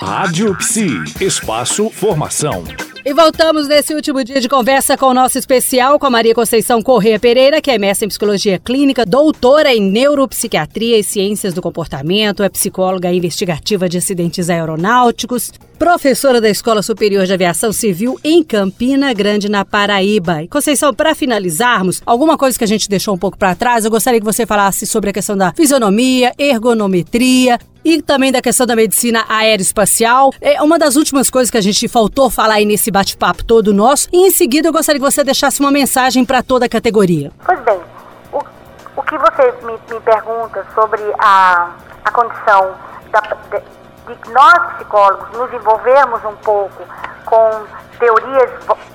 Rádio Psi, espaço formação. E voltamos nesse último dia de conversa com o nosso especial com a Maria Conceição Corrêa Pereira, que é mestre em psicologia clínica, doutora em neuropsiquiatria e ciências do comportamento, é psicóloga investigativa de acidentes aeronáuticos, professora da Escola Superior de Aviação Civil em Campina Grande, na Paraíba. E Conceição, para finalizarmos, alguma coisa que a gente deixou um pouco para trás, eu gostaria que você falasse sobre a questão da fisionomia, ergonometria, e também da questão da medicina aeroespacial. É uma das últimas coisas que a gente faltou falar aí nesse bate-papo todo nosso. E em seguida eu gostaria que você deixasse uma mensagem para toda a categoria. Pois bem, o, o que você me, me pergunta sobre a, a condição da, de, de nós psicólogos nos envolvermos um pouco com teorias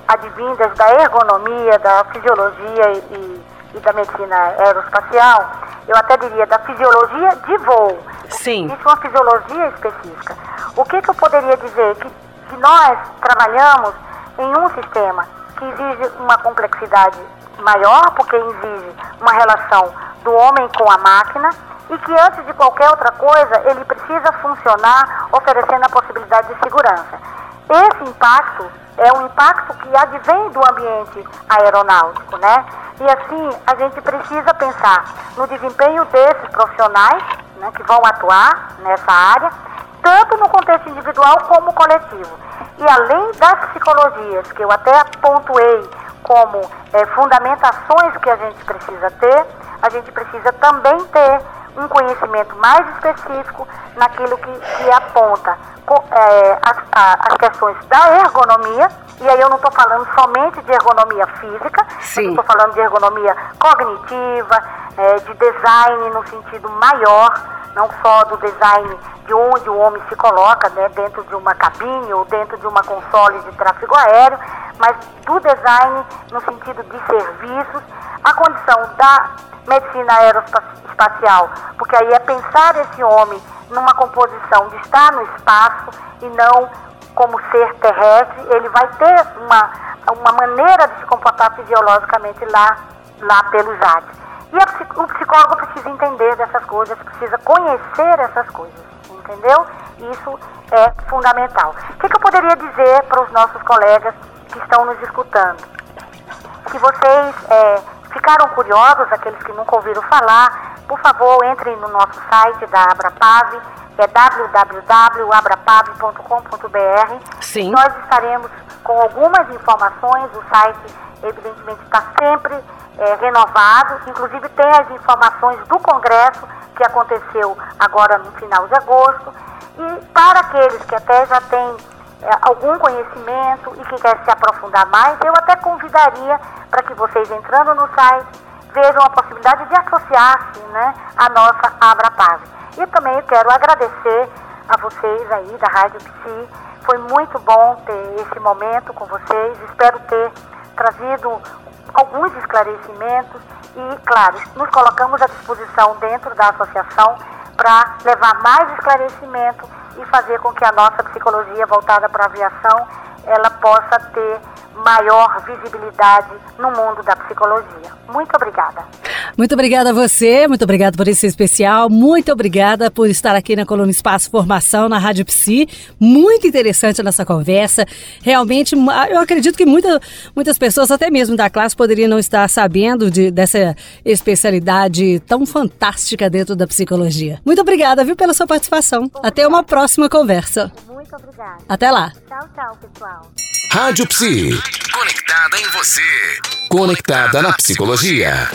advindas da ergonomia, da fisiologia e, e da medicina aeroespacial, eu até diria da fisiologia de voo. Sim. Existe uma fisiologia específica. O que, que eu poderia dizer? Que, que nós trabalhamos em um sistema que exige uma complexidade maior, porque exige uma relação do homem com a máquina, e que antes de qualquer outra coisa ele precisa funcionar oferecendo a possibilidade de segurança. Esse impacto é um impacto que advém do ambiente aeronáutico, né? E assim a gente precisa pensar no desempenho desses profissionais né, que vão atuar nessa área, tanto no contexto individual como coletivo. E além das psicologias, que eu até pontuei como é, fundamentações que a gente precisa ter, a gente precisa também ter um conhecimento mais específico naquilo que, que aponta é, as, as, questões da ergonomia, e aí eu não estou falando somente de ergonomia física, estou falando de ergonomia cognitiva, é, de design no sentido maior, não só do design de onde o homem se coloca, né, dentro de uma cabine ou dentro de uma console de tráfego aéreo, mas do design no sentido de serviços, a condição da medicina aeroespacial, porque aí é pensar esse homem numa composição de estar no espaço e não como ser terrestre, ele vai ter uma, uma maneira de se comportar fisiologicamente lá, lá pelos ares. E a, o psicólogo precisa entender dessas coisas, precisa conhecer essas coisas, entendeu? Isso é fundamental. O que, que eu poderia dizer para os nossos colegas que estão nos escutando? Se vocês é, ficaram curiosos, aqueles que nunca ouviram falar, por favor, entrem no nosso site da Abrapave, que é www.abrapave.com.br. Sim. Nós estaremos com algumas informações, o site evidentemente está sempre é, renovado, inclusive tem as informações do Congresso que aconteceu agora no final de agosto. E para aqueles que até já têm algum conhecimento e que querem se aprofundar mais, eu até convidaria para que vocês entrando no site vejam a possibilidade de associar-se né, à nossa Abra Paz. E também quero agradecer a vocês aí da Rádio Psi. Foi muito bom ter esse momento com vocês. Espero ter trazido alguns esclarecimentos e, claro, nos colocamos à disposição dentro da associação para levar mais esclarecimento e fazer com que a nossa psicologia voltada para a aviação ela possa ter maior visibilidade no mundo da psicologia. Muito obrigada. Muito obrigada a você, muito obrigada por esse especial, muito obrigada por estar aqui na coluna Espaço Formação na Rádio Psi. Muito interessante a nossa conversa. Realmente, eu acredito que muita, muitas pessoas, até mesmo da classe, poderiam não estar sabendo de, dessa especialidade tão fantástica dentro da psicologia. Muito obrigada, viu, pela sua participação. Obrigada. Até uma próxima conversa. Muito obrigada. Até lá. Tchau, tchau, pessoal. Rádio Psi. Conectada em você. Conectada na psicologia.